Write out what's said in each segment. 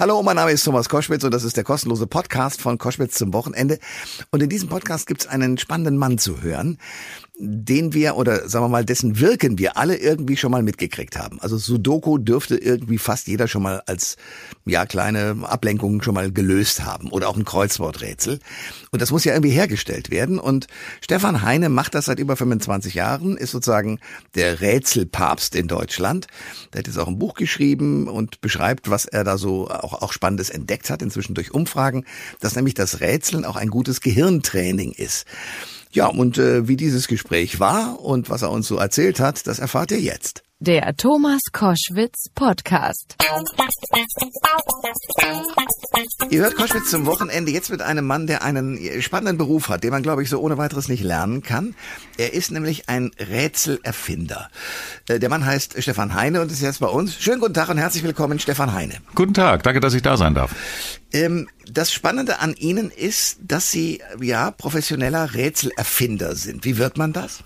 Hallo, mein Name ist Thomas Koschwitz und das ist der kostenlose Podcast von Koschwitz zum Wochenende. Und in diesem Podcast gibt es einen spannenden Mann zu hören, den wir oder sagen wir mal, dessen Wirken wir alle irgendwie schon mal mitgekriegt haben. Also Sudoku dürfte irgendwie fast jeder schon mal als ja kleine Ablenkung schon mal gelöst haben oder auch ein Kreuzworträtsel. Und das muss ja irgendwie hergestellt werden. Und Stefan Heine macht das seit über 25 Jahren, ist sozusagen der Rätselpapst in Deutschland. Der hat jetzt auch ein Buch geschrieben und beschreibt, was er da so auch, auch Spannendes entdeckt hat, inzwischen durch Umfragen, dass nämlich das Rätseln auch ein gutes Gehirntraining ist. Ja, und äh, wie dieses Gespräch war und was er uns so erzählt hat, das erfahrt ihr jetzt. Der Thomas Koschwitz Podcast. Ihr hört Koschwitz zum Wochenende jetzt mit einem Mann, der einen spannenden Beruf hat, den man, glaube ich, so ohne weiteres nicht lernen kann. Er ist nämlich ein Rätselerfinder. Äh, der Mann heißt Stefan Heine und ist jetzt bei uns. Schönen guten Tag und herzlich willkommen, Stefan Heine. Guten Tag, danke, dass ich da sein darf. Ähm, das Spannende an Ihnen ist, dass Sie ja professioneller Rätselerfinder sind. Wie wird man das?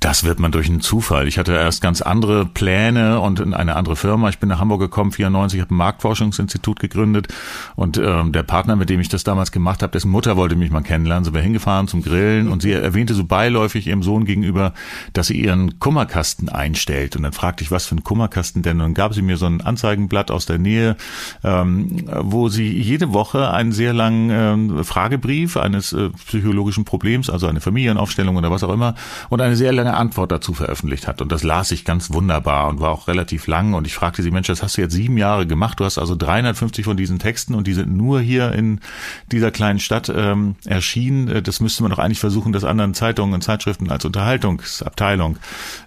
Das wird man durch einen Zufall. Ich hatte erst ganz andere Pläne und in eine andere Firma. Ich bin nach Hamburg gekommen, 94, habe ein Marktforschungsinstitut gegründet und ähm, der Partner, mit dem ich das damals gemacht habe, dessen Mutter wollte mich mal kennenlernen. Sind wir hingefahren zum Grillen und sie erwähnte so beiläufig ihrem Sohn gegenüber, dass sie ihren Kummerkasten einstellt. Und dann fragte ich, was für ein Kummerkasten denn? Und dann gab sie mir so ein Anzeigenblatt aus der Nähe, ähm, wo sie jede Woche einen sehr langen ähm, Fragebrief eines äh, psychologischen Problems, also eine Familienaufstellung oder was auch immer, und eine sehr lange Antwort dazu veröffentlicht hat. Und das las ich ganz wunderbar und war auch relativ lang. Und ich fragte sie, Mensch, das hast du jetzt sieben Jahre gemacht. Du hast also 350 von diesen Texten und die sind nur hier in dieser kleinen Stadt ähm, erschienen. Äh, das müsste man doch eigentlich versuchen, das anderen Zeitungen und Zeitschriften als Unterhaltungsabteilung,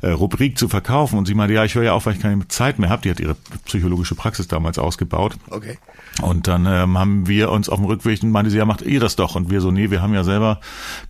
äh, Rubrik zu verkaufen. Und sie meinte, ja, ich höre ja auf, weil ich keine Zeit mehr habe. Die hat ihre psychologische Praxis damals ausgebaut. Okay. Und dann ähm, haben wir uns auf dem Rückweg, meinte sie, ja, macht ihr das doch. Und wir so, nee, wir haben ja selber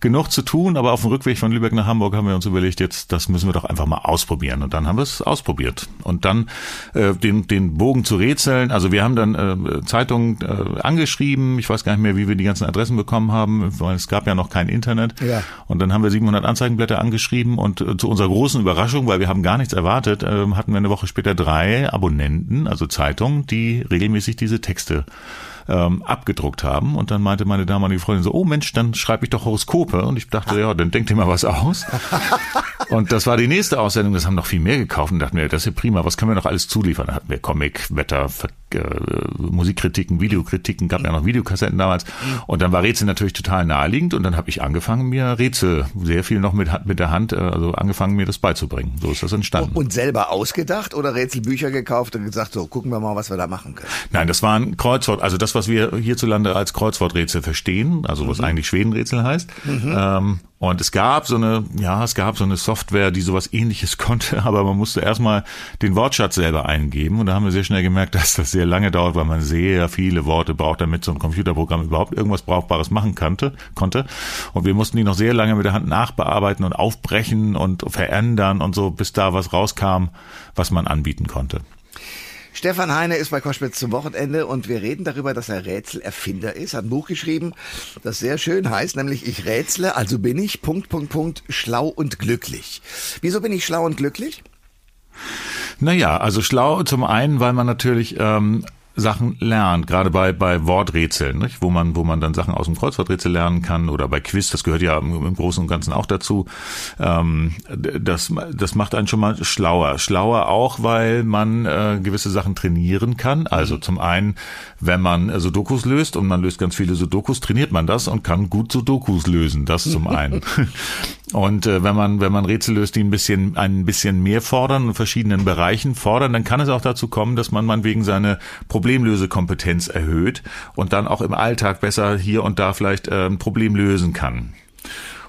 genug zu tun, aber auf dem Rückweg von Lübeck nach Hamburg haben wir uns überlegt, jetzt, das müssen wir doch einfach mal ausprobieren. Und dann haben wir es ausprobiert. Und dann äh, den, den Bogen zu rätseln. Also wir haben dann äh, Zeitungen äh, angeschrieben. Ich weiß gar nicht mehr, wie wir die ganzen Adressen bekommen haben, weil es gab ja noch kein Internet. Ja. Und dann haben wir 700 Anzeigenblätter angeschrieben und äh, zu unserer großen Überraschung, weil wir haben gar nichts erwartet, äh, hatten wir eine Woche später drei Abonnenten, also Zeitungen, die regelmäßig diese Texte ähm, abgedruckt haben. Und dann meinte meine damalige Freundin so, oh Mensch, dann schreibe ich doch Horoskope. Und ich dachte, ja, dann denk dir mal was aus. und das war die nächste Aussendung. Das haben noch viel mehr gekauft und dachten wir, das ist ja prima, was können wir noch alles zuliefern? Da hatten wir Comic, Wetter, äh, Musikkritiken, Videokritiken, gab ja noch Videokassetten damals. Und dann war Rätsel natürlich total naheliegend. Und dann habe ich angefangen, mir Rätsel sehr viel noch mit, mit der Hand, äh, also angefangen, mir das beizubringen. So ist das entstanden. Und selber ausgedacht oder Rätselbücher gekauft und gesagt, so gucken wir mal, was wir da machen können? Nein, das war ein Kreuzwort. Also das, was wir hierzulande als Kreuzworträtsel verstehen, also was mhm. eigentlich Schwedenrätsel heißt. Mhm. Ähm, und es gab so eine, ja, es gab so eine Software, die sowas ähnliches konnte, aber man musste erstmal den Wortschatz selber eingeben. Und da haben wir sehr schnell gemerkt, dass das sehr lange dauert, weil man sehr viele Worte braucht, damit so ein Computerprogramm überhaupt irgendwas Brauchbares machen konnte. konnte. Und wir mussten die noch sehr lange mit der Hand nachbearbeiten und aufbrechen und verändern und so, bis da was rauskam, was man anbieten konnte. Stefan Heine ist bei Koschwitz zum Wochenende und wir reden darüber, dass er Rätselerfinder ist. Hat ein Buch geschrieben, das sehr schön heißt, nämlich Ich rätsle, also bin ich, Punkt, Punkt, Punkt, schlau und glücklich. Wieso bin ich schlau und glücklich? Naja, also schlau zum einen, weil man natürlich ähm, Sachen lernt, gerade bei, bei Worträtseln, nicht? wo man, wo man dann Sachen aus dem Kreuzworträtsel lernen kann oder bei Quiz, das gehört ja im, Großen und Ganzen auch dazu. Ähm, das, das macht einen schon mal schlauer. Schlauer auch, weil man äh, gewisse Sachen trainieren kann. Also zum einen, wenn man Sudokus löst und man löst ganz viele Sudokus, trainiert man das und kann gut Sudokus lösen. Das zum einen. Und äh, wenn man wenn man Rätsel löst, die ein bisschen ein bisschen mehr fordern in verschiedenen Bereichen fordern, dann kann es auch dazu kommen, dass man meinetwegen seine Problemlösekompetenz erhöht und dann auch im Alltag besser hier und da vielleicht äh, ein Problem lösen kann.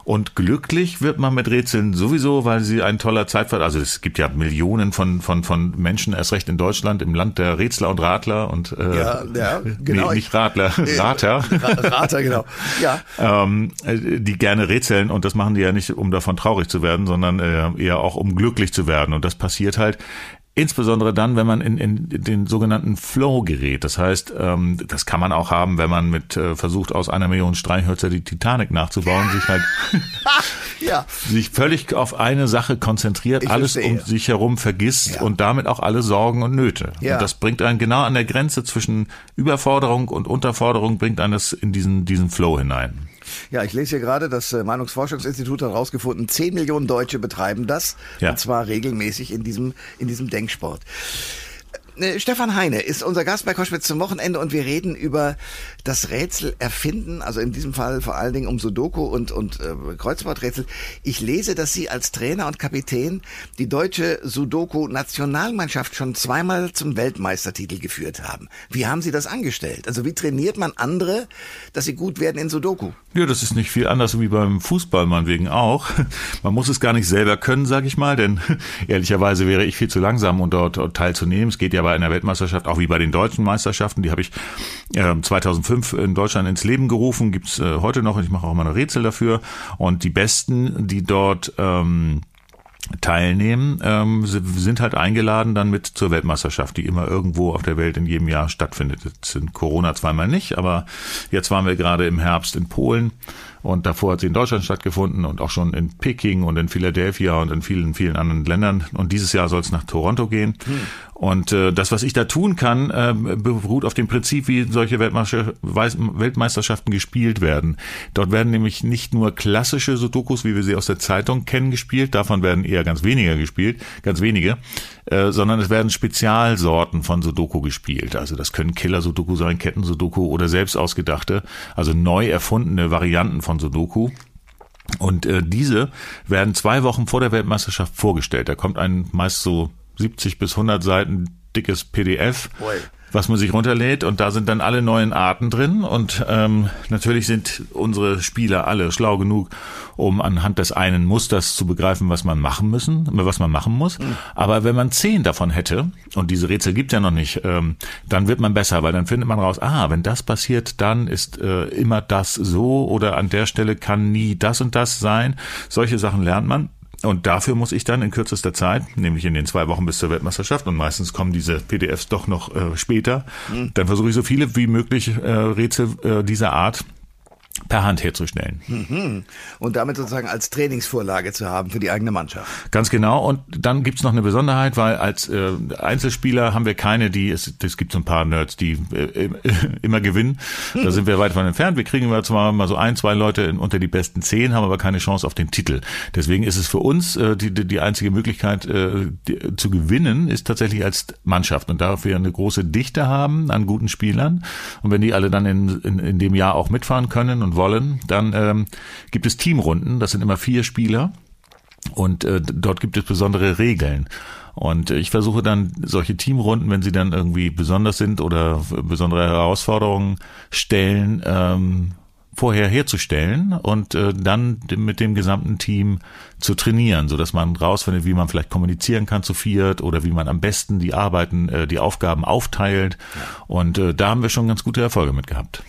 Und glücklich wird man mit Rätseln sowieso, weil sie ein toller Zeitfahrt, also es gibt ja Millionen von, von, von Menschen, erst recht in Deutschland, im Land der Rätsler und Radler und äh, ja, ja, genau. Nee, nicht Radler, Rater. Rater, genau. Ja. ähm, die gerne rätseln und das machen die ja nicht, um davon traurig zu werden, sondern äh, eher auch um glücklich zu werden. Und das passiert halt Insbesondere dann, wenn man in, in den sogenannten Flow gerät. Das heißt, ähm, das kann man auch haben, wenn man mit äh, versucht, aus einer Million Streichhölzer die Titanic nachzubauen, sich halt ja. sich völlig auf eine Sache konzentriert, ich alles verstehe. um sich herum vergisst ja. und damit auch alle Sorgen und Nöte. Ja. Und das bringt einen genau an der Grenze zwischen Überforderung und Unterforderung, bringt eines in diesen, diesen Flow hinein. Ja, ich lese hier gerade, das äh, Meinungsforschungsinstitut hat herausgefunden, 10 Millionen Deutsche betreiben das. Ja. Und zwar regelmäßig in diesem, in diesem Denksport. Äh, Stefan Heine ist unser Gast bei Koschwitz zum Wochenende und wir reden über das Rätsel erfinden, also in diesem Fall vor allen Dingen um Sudoku und, und äh, Kreuzworträtsel. Ich lese, dass Sie als Trainer und Kapitän die deutsche Sudoku-Nationalmannschaft schon zweimal zum Weltmeistertitel geführt haben. Wie haben Sie das angestellt? Also wie trainiert man andere, dass sie gut werden in Sudoku? Ja, das ist nicht viel anders wie beim Fußball meinetwegen auch. Man muss es gar nicht selber können, sage ich mal, denn ehrlicherweise wäre ich viel zu langsam, um dort teilzunehmen. Es geht ja bei einer Weltmeisterschaft, auch wie bei den deutschen Meisterschaften, die habe ich äh, 2005 in Deutschland ins Leben gerufen, gibt's äh, heute noch und ich mache auch mal ein Rätsel dafür. Und die Besten, die dort ähm, teilnehmen, ähm, sind halt eingeladen dann mit zur Weltmeisterschaft, die immer irgendwo auf der Welt in jedem Jahr stattfindet. Jetzt sind Corona zweimal nicht, aber jetzt waren wir gerade im Herbst in Polen und davor hat sie in Deutschland stattgefunden und auch schon in Peking und in Philadelphia und in vielen, vielen anderen Ländern. Und dieses Jahr soll es nach Toronto gehen. Hm. Und äh, das, was ich da tun kann, äh, beruht auf dem Prinzip, wie solche Weltmeisterschaften gespielt werden. Dort werden nämlich nicht nur klassische Sudokus, wie wir sie aus der Zeitung kennen, gespielt. Davon werden eher ganz weniger gespielt, ganz wenige, äh, sondern es werden Spezialsorten von Sudoku gespielt. Also das können Killer-Sudoku sein, Ketten-Sudoku oder selbst ausgedachte, also neu erfundene Varianten von Sudoku. Und äh, diese werden zwei Wochen vor der Weltmeisterschaft vorgestellt. Da kommt ein meist so 70 bis 100 Seiten dickes PDF. Boy was man sich runterlädt und da sind dann alle neuen Arten drin und ähm, natürlich sind unsere Spieler alle schlau genug, um anhand des einen Musters zu begreifen, was man machen müssen, was man machen muss. Mhm. Aber wenn man zehn davon hätte und diese Rätsel gibt ja noch nicht, ähm, dann wird man besser, weil dann findet man raus, ah, wenn das passiert, dann ist äh, immer das so oder an der Stelle kann nie das und das sein. Solche Sachen lernt man. Und dafür muss ich dann in kürzester Zeit, nämlich in den zwei Wochen bis zur Weltmeisterschaft, und meistens kommen diese PDFs doch noch äh, später, mhm. dann versuche ich so viele wie möglich äh, Rätsel äh, dieser Art per Hand herzustellen. Mhm. Und damit sozusagen als Trainingsvorlage zu haben für die eigene Mannschaft. Ganz genau. Und dann gibt's noch eine Besonderheit, weil als äh, Einzelspieler haben wir keine, die, es, es gibt so ein paar Nerds, die äh, immer gewinnen. Da sind wir weit von entfernt. Wir kriegen zwar mal so ein, zwei Leute in, unter die besten zehn, haben aber keine Chance auf den Titel. Deswegen ist es für uns äh, die, die einzige Möglichkeit äh, die, zu gewinnen, ist tatsächlich als Mannschaft. Und da wir eine große Dichte haben an guten Spielern und wenn die alle dann in, in, in dem Jahr auch mitfahren können und wollen, dann ähm, gibt es Teamrunden. Das sind immer vier Spieler und äh, dort gibt es besondere Regeln. Und ich versuche dann solche Teamrunden, wenn sie dann irgendwie besonders sind oder besondere Herausforderungen stellen, ähm, vorher herzustellen und äh, dann mit dem gesamten Team zu trainieren, so dass man rausfindet, wie man vielleicht kommunizieren kann zu viert oder wie man am besten die Arbeiten, äh, die Aufgaben aufteilt. Und äh, da haben wir schon ganz gute Erfolge mit gehabt.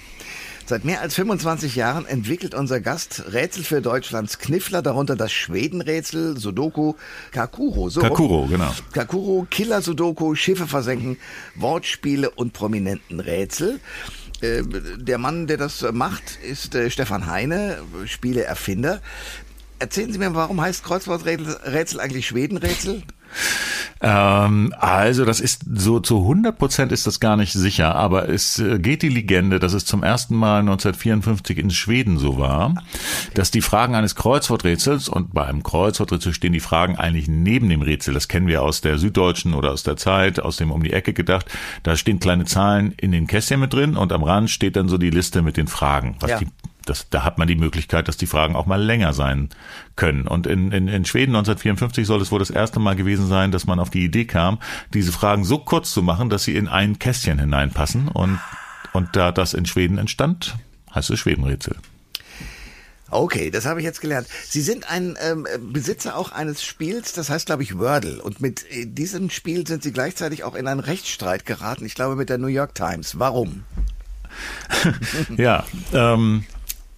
Seit mehr als 25 Jahren entwickelt unser Gast Rätsel für Deutschlands Kniffler, darunter das Schwedenrätsel, Sudoku, Kakuro. So Kakuro, genau. Kakuro, Killer Sudoku, Schiffe versenken, Wortspiele und prominenten Rätsel. Äh, der Mann, der das macht, ist äh, Stefan Heine, Spieleerfinder. Erzählen Sie mir, warum heißt Kreuzworträtsel eigentlich Schwedenrätsel? Ähm, also das ist so zu 100 Prozent ist das gar nicht sicher, aber es äh, geht die Legende, dass es zum ersten Mal 1954 in Schweden so war, dass die Fragen eines Kreuzworträtsels und bei einem Kreuzworträtsel stehen die Fragen eigentlich neben dem Rätsel. Das kennen wir aus der Süddeutschen oder aus der Zeit, aus dem um die Ecke gedacht. Da stehen kleine Zahlen in den Kästchen mit drin und am Rand steht dann so die Liste mit den Fragen, was ja. die das, da hat man die Möglichkeit, dass die Fragen auch mal länger sein können. Und in, in, in Schweden 1954 soll es wohl das erste Mal gewesen sein, dass man auf die Idee kam, diese Fragen so kurz zu machen, dass sie in ein Kästchen hineinpassen. Und, und da das in Schweden entstand, heißt es Schwedenrätsel. Okay, das habe ich jetzt gelernt. Sie sind ein ähm, Besitzer auch eines Spiels, das heißt, glaube ich, Wordle. Und mit äh, diesem Spiel sind Sie gleichzeitig auch in einen Rechtsstreit geraten, ich glaube, mit der New York Times. Warum? ja, ähm,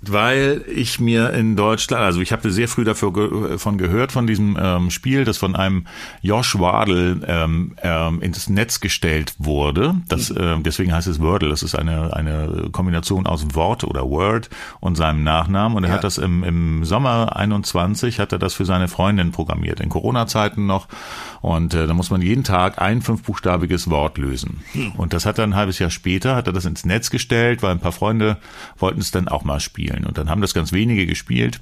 weil ich mir in Deutschland, also ich habe sehr früh davon gehört, von diesem ähm, Spiel, das von einem Josh Wardle ähm, ähm, ins Netz gestellt wurde. Das, äh, deswegen heißt es Wordle. Das ist eine, eine Kombination aus Wort oder Word und seinem Nachnamen. Und er ja. hat das im, im Sommer 21, hat er das für seine Freundin programmiert, in Corona-Zeiten noch. Und äh, da muss man jeden Tag ein fünfbuchstabiges Wort lösen. Hm. Und das hat er ein halbes Jahr später, hat er das ins Netz gestellt, weil ein paar Freunde wollten es dann auch mal spielen spielen. Und dann haben das ganz wenige gespielt.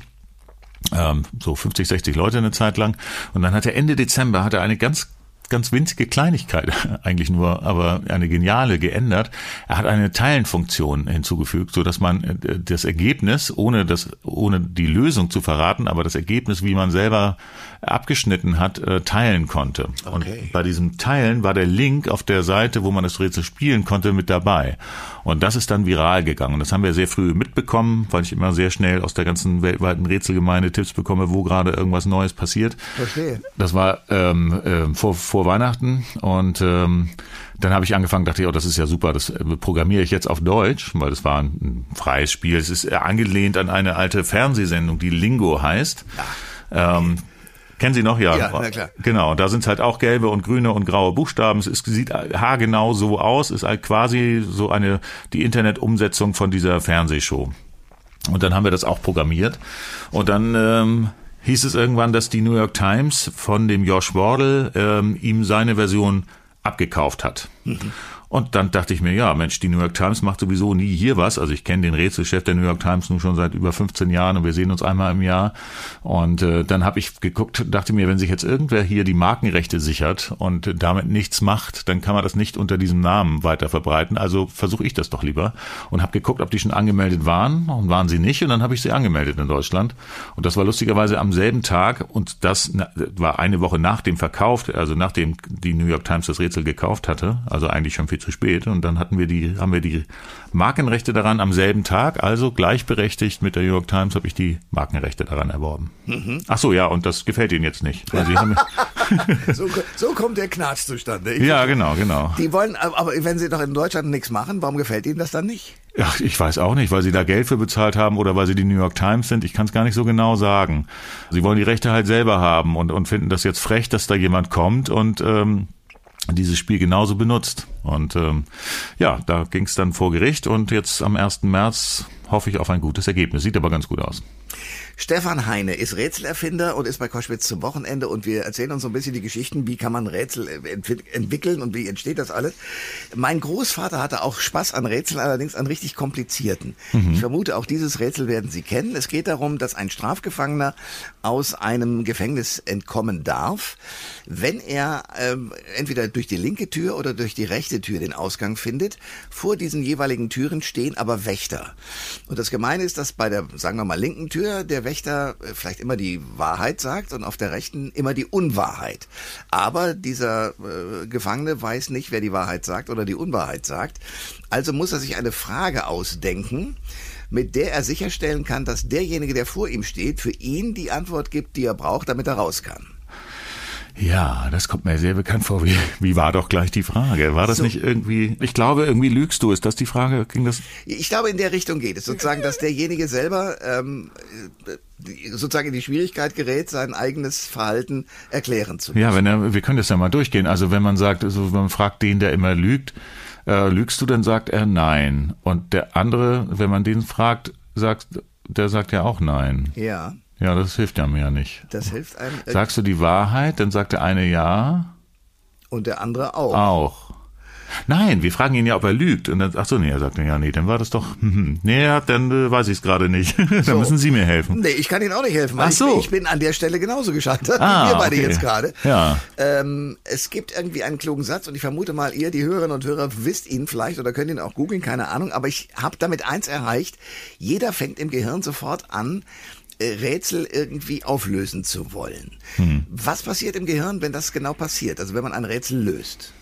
Ähm, so 50, 60 Leute eine Zeit lang. Und dann hat er Ende Dezember hat er eine ganz ganz winzige Kleinigkeit eigentlich nur, aber eine geniale geändert. Er hat eine Teilenfunktion hinzugefügt, so dass man äh, das Ergebnis, ohne das, ohne die Lösung zu verraten, aber das Ergebnis, wie man selber abgeschnitten hat, äh, teilen konnte. Okay. Und bei diesem Teilen war der Link auf der Seite, wo man das Rätsel spielen konnte, mit dabei. Und das ist dann viral gegangen. Das haben wir sehr früh mitbekommen, weil ich immer sehr schnell aus der ganzen weltweiten Rätselgemeinde Tipps bekomme, wo gerade irgendwas Neues passiert. Verstehe. Das war ähm, äh, vor, vor Weihnachten und ähm, dann habe ich angefangen, dachte ich, oh, das ist ja super, das äh, programmiere ich jetzt auf Deutsch, weil das war ein freies Spiel. Es ist angelehnt an eine alte Fernsehsendung, die Lingo heißt. Ja. Ähm, Kennen Sie noch? Ja. ja na klar. Genau, da sind halt auch gelbe und grüne und graue Buchstaben. Es ist, sieht haargenau so aus, ist halt quasi so eine, die Internet-Umsetzung von dieser Fernsehshow. Und dann haben wir das auch programmiert. Und dann ähm, hieß es irgendwann, dass die New York Times von dem Josh Wardle ähm, ihm seine Version abgekauft hat. Mhm. Und dann dachte ich mir, ja, Mensch, die New York Times macht sowieso nie hier was. Also ich kenne den Rätselchef der New York Times nun schon seit über 15 Jahren und wir sehen uns einmal im Jahr. Und äh, dann habe ich geguckt, dachte mir, wenn sich jetzt irgendwer hier die Markenrechte sichert und damit nichts macht, dann kann man das nicht unter diesem Namen weiter verbreiten. Also versuche ich das doch lieber und habe geguckt, ob die schon angemeldet waren und waren sie nicht. Und dann habe ich sie angemeldet in Deutschland. Und das war lustigerweise am selben Tag und das war eine Woche nach dem Verkauf, also nachdem die New York Times das Rätsel gekauft hatte, also eigentlich schon viel zu spät. Und dann hatten wir die, haben wir die Markenrechte daran am selben Tag, also gleichberechtigt mit der New York Times habe ich die Markenrechte daran erworben. Mhm. Ach so, ja, und das gefällt Ihnen jetzt nicht. So, so kommt der Knatsch zustande. Ich ja, genau, genau. Die wollen, aber wenn Sie doch in Deutschland nichts machen, warum gefällt Ihnen das dann nicht? Ja, ich weiß auch nicht, weil sie da Geld für bezahlt haben oder weil sie die New York Times sind. Ich kann es gar nicht so genau sagen. Sie wollen die Rechte halt selber haben und, und finden das jetzt frech, dass da jemand kommt und ähm, dieses Spiel genauso benutzt. Und ähm, ja, da ging es dann vor Gericht und jetzt am 1. März hoffe ich auf ein gutes Ergebnis. Sieht aber ganz gut aus. Stefan Heine ist Rätselerfinder und ist bei Koschwitz zum Wochenende und wir erzählen uns so ein bisschen die Geschichten, wie kann man Rätsel entwickeln und wie entsteht das alles. Mein Großvater hatte auch Spaß an Rätseln, allerdings an richtig komplizierten. Mhm. Ich vermute, auch dieses Rätsel werden Sie kennen. Es geht darum, dass ein Strafgefangener aus einem Gefängnis entkommen darf, wenn er ähm, entweder durch die linke Tür oder durch die rechte Tür den Ausgang findet. Vor diesen jeweiligen Türen stehen aber Wächter. Und das Gemeine ist, dass bei der, sagen wir mal, linken Tür der Wächter äh, vielleicht immer die Wahrheit sagt und auf der rechten immer die Unwahrheit. Aber dieser äh, Gefangene weiß nicht, wer die Wahrheit sagt oder die Unwahrheit sagt. Also muss er sich eine Frage ausdenken, mit der er sicherstellen kann, dass derjenige, der vor ihm steht, für ihn die Antwort gibt, die er braucht, damit er raus kann. Ja, das kommt mir sehr bekannt vor. Wie, wie war doch gleich die Frage? War das so. nicht irgendwie, ich glaube, irgendwie lügst du. Ist das die Frage? Ging das? Ich glaube, in der Richtung geht es. Sozusagen, dass derjenige selber ähm, sozusagen in die Schwierigkeit gerät, sein eigenes Verhalten erklären zu müssen. Ja, wenn er, wir können das ja mal durchgehen. Also wenn man sagt, also man fragt den, der immer lügt, äh, lügst du, dann sagt er nein. Und der andere, wenn man den fragt, sagt, der sagt ja auch nein. Ja. Ja, das hilft ja mir nicht. Das hilft einem. Äh, Sagst du die Wahrheit, dann sagt der eine ja. Und der andere auch. Auch. Nein, wir fragen ihn ja, ob er lügt. Und dann, ach so, nee, er sagt, ja, nee, dann war das doch, hm, hm. nee, dann äh, weiß ich es gerade nicht. dann so. müssen Sie mir helfen. Nee, ich kann Ihnen auch nicht helfen. Ach so. Ich, ich, bin an der Stelle genauso gescheitert, ah, wie wir beide okay. jetzt gerade. Ja. Ähm, es gibt irgendwie einen klugen Satz und ich vermute mal, ihr, die Hörerinnen und Hörer, wisst ihn vielleicht oder könnt ihn auch googeln, keine Ahnung. Aber ich habe damit eins erreicht. Jeder fängt im Gehirn sofort an, Rätsel irgendwie auflösen zu wollen. Hm. Was passiert im Gehirn, wenn das genau passiert? Also wenn man ein Rätsel löst?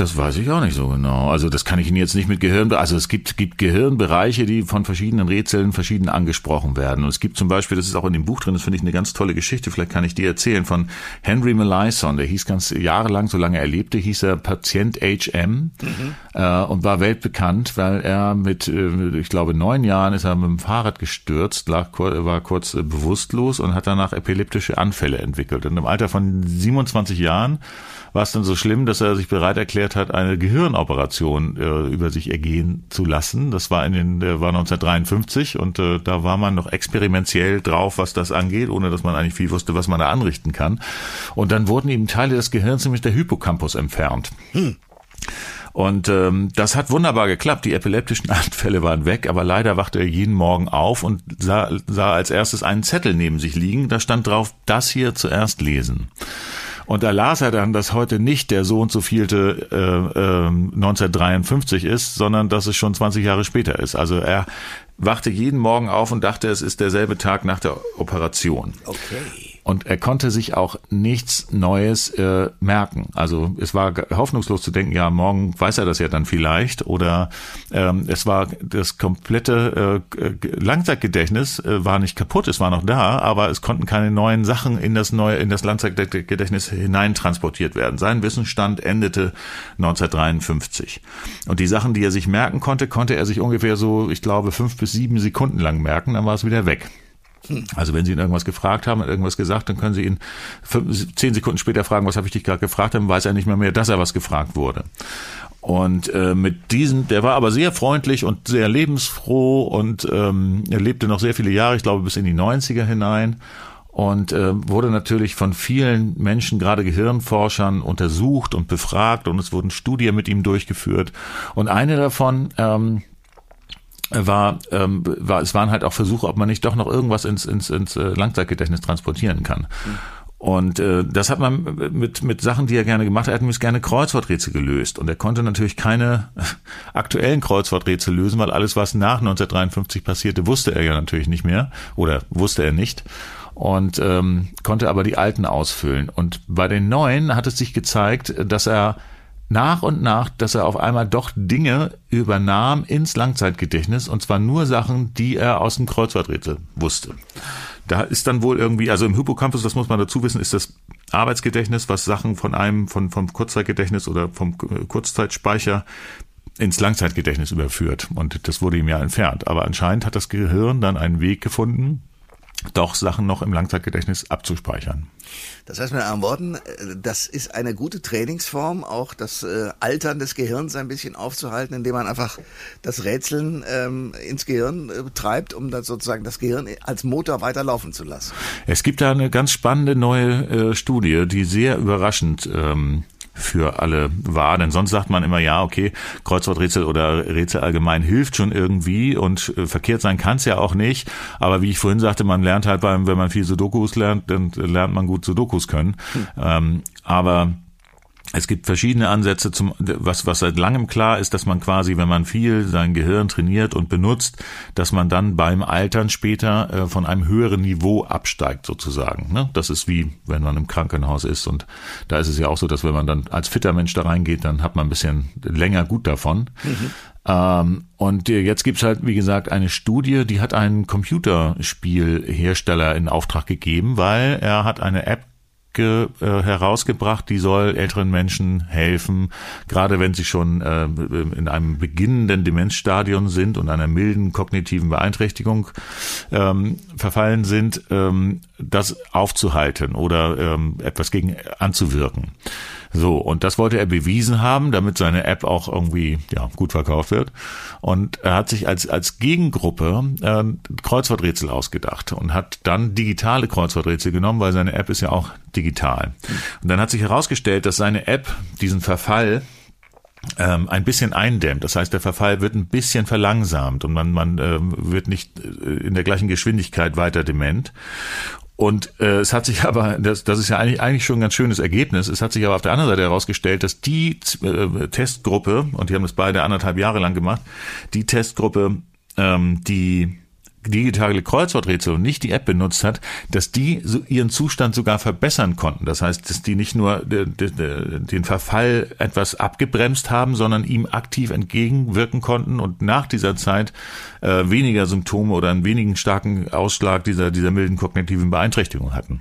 Das weiß ich auch nicht so genau. Also das kann ich Ihnen jetzt nicht mit Gehirn. Also es gibt, gibt Gehirnbereiche, die von verschiedenen Rätseln verschieden angesprochen werden. Und es gibt zum Beispiel, das ist auch in dem Buch drin, das finde ich eine ganz tolle Geschichte. Vielleicht kann ich die erzählen von Henry Melaison. Der hieß ganz jahrelang, solange er lebte, hieß er Patient HM mhm. äh, und war weltbekannt, weil er mit, äh, ich glaube, neun Jahren ist er mit dem Fahrrad gestürzt, lag, war kurz äh, bewusstlos und hat danach epileptische Anfälle entwickelt. Und im Alter von 27 Jahren war es dann so schlimm, dass er sich bereit erklärt hat, eine Gehirnoperation äh, über sich ergehen zu lassen. Das war in den, der war 1953 und äh, da war man noch experimentell drauf, was das angeht, ohne dass man eigentlich viel wusste, was man da anrichten kann. Und dann wurden ihm Teile des Gehirns, nämlich der Hippocampus, entfernt. Hm. Und ähm, das hat wunderbar geklappt. Die epileptischen Anfälle waren weg, aber leider wachte er jeden Morgen auf und sah, sah als erstes einen Zettel neben sich liegen. Da stand drauf, das hier zuerst lesen. Und da las er dann, dass heute nicht der so und so vielte äh, äh, 1953 ist, sondern dass es schon 20 Jahre später ist. Also er wachte jeden Morgen auf und dachte, es ist derselbe Tag nach der Operation. Okay. Und er konnte sich auch nichts Neues äh, merken. Also es war hoffnungslos zu denken, ja, morgen weiß er das ja dann vielleicht. Oder ähm, es war das komplette äh, Langzeitgedächtnis äh, war nicht kaputt, es war noch da, aber es konnten keine neuen Sachen in das neue, in das Langzeitgedächtnis hineintransportiert werden. Sein Wissensstand endete 1953. Und die Sachen, die er sich merken konnte, konnte er sich ungefähr so, ich glaube, fünf bis sieben Sekunden lang merken, dann war es wieder weg. Also wenn Sie ihn irgendwas gefragt haben, irgendwas gesagt, dann können Sie ihn fünf, zehn Sekunden später fragen, was habe ich dich gerade gefragt, dann weiß er nicht mehr mehr, dass er was gefragt wurde. Und äh, mit diesem, der war aber sehr freundlich und sehr lebensfroh und ähm, er lebte noch sehr viele Jahre, ich glaube bis in die 90er hinein und äh, wurde natürlich von vielen Menschen, gerade Gehirnforschern, untersucht und befragt und es wurden Studien mit ihm durchgeführt. Und eine davon ähm, war, ähm, war, es waren halt auch Versuche, ob man nicht doch noch irgendwas ins, ins, ins äh, Langzeitgedächtnis transportieren kann. Mhm. Und äh, das hat man mit, mit Sachen, die er gerne gemacht hat, er hat nämlich gerne Kreuzworträtsel gelöst. Und er konnte natürlich keine aktuellen Kreuzworträtsel lösen, weil alles, was nach 1953 passierte, wusste er ja natürlich nicht mehr oder wusste er nicht. Und ähm, konnte aber die alten ausfüllen. Und bei den neuen hat es sich gezeigt, dass er nach und nach, dass er auf einmal doch Dinge übernahm ins Langzeitgedächtnis und zwar nur Sachen, die er aus dem Kreuzworträtsel wusste. Da ist dann wohl irgendwie, also im Hippocampus, das muss man dazu wissen, ist das Arbeitsgedächtnis, was Sachen von einem, von, vom Kurzzeitgedächtnis oder vom Kurzzeitspeicher ins Langzeitgedächtnis überführt. Und das wurde ihm ja entfernt. Aber anscheinend hat das Gehirn dann einen Weg gefunden, doch Sachen noch im Langzeitgedächtnis abzuspeichern. Das heißt mit anderen Worten, äh, das ist eine gute Trainingsform, auch das äh, Altern des Gehirns ein bisschen aufzuhalten, indem man einfach das Rätseln ähm, ins Gehirn äh, treibt, um dann sozusagen das Gehirn als Motor weiterlaufen zu lassen. Es gibt da eine ganz spannende neue äh, Studie, die sehr überraschend ähm, für alle war. Denn sonst sagt man immer, ja, okay, Kreuzworträtsel oder Rätsel allgemein hilft schon irgendwie und äh, verkehrt sein kann es ja auch nicht. Aber wie ich vorhin sagte, man lernt halt beim, wenn man viel Sudokus lernt, dann lernt man gut Sudokus können. Hm. Ähm, aber es gibt verschiedene Ansätze zum, was, was seit langem klar ist, dass man quasi, wenn man viel sein Gehirn trainiert und benutzt, dass man dann beim Altern später äh, von einem höheren Niveau absteigt sozusagen. Ne? Das ist wie, wenn man im Krankenhaus ist und da ist es ja auch so, dass wenn man dann als fitter Mensch da reingeht, dann hat man ein bisschen länger gut davon. Mhm. Ähm, und jetzt gibt's halt, wie gesagt, eine Studie, die hat einen Computerspielhersteller in Auftrag gegeben, weil er hat eine App ge, äh, herausgebracht, die soll älteren Menschen helfen, gerade wenn sie schon äh, in einem beginnenden Demenzstadion sind und einer milden kognitiven Beeinträchtigung ähm, verfallen sind, ähm, das aufzuhalten oder ähm, etwas gegen anzuwirken. So, und das wollte er bewiesen haben, damit seine App auch irgendwie ja, gut verkauft wird. Und er hat sich als, als Gegengruppe äh, Kreuzworträtsel ausgedacht und hat dann digitale Kreuzworträtsel genommen, weil seine App ist ja auch digital. Und dann hat sich herausgestellt, dass seine App diesen Verfall ähm, ein bisschen eindämmt. Das heißt, der Verfall wird ein bisschen verlangsamt und man, man äh, wird nicht äh, in der gleichen Geschwindigkeit weiter dement. Und äh, es hat sich aber, das, das ist ja eigentlich, eigentlich schon ein ganz schönes Ergebnis, es hat sich aber auf der anderen Seite herausgestellt, dass die äh, Testgruppe, und die haben das beide anderthalb Jahre lang gemacht, die Testgruppe, ähm, die digitale Kreuzworträtsel und nicht die App benutzt hat, dass die so ihren Zustand sogar verbessern konnten. Das heißt, dass die nicht nur den Verfall etwas abgebremst haben, sondern ihm aktiv entgegenwirken konnten und nach dieser Zeit äh, weniger Symptome oder einen wenigen starken Ausschlag dieser, dieser milden kognitiven Beeinträchtigung hatten.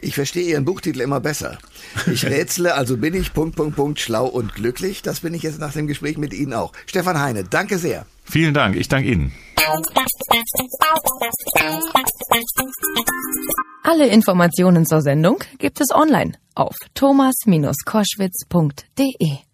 Ich verstehe Ihren Buchtitel immer besser. Ich rätsle, also bin ich Punkt, Punkt, Punkt, schlau und glücklich. Das bin ich jetzt nach dem Gespräch mit Ihnen auch. Stefan Heine, danke sehr. Vielen Dank, ich danke Ihnen. Alle Informationen zur Sendung gibt es online auf thomas-koschwitz.de.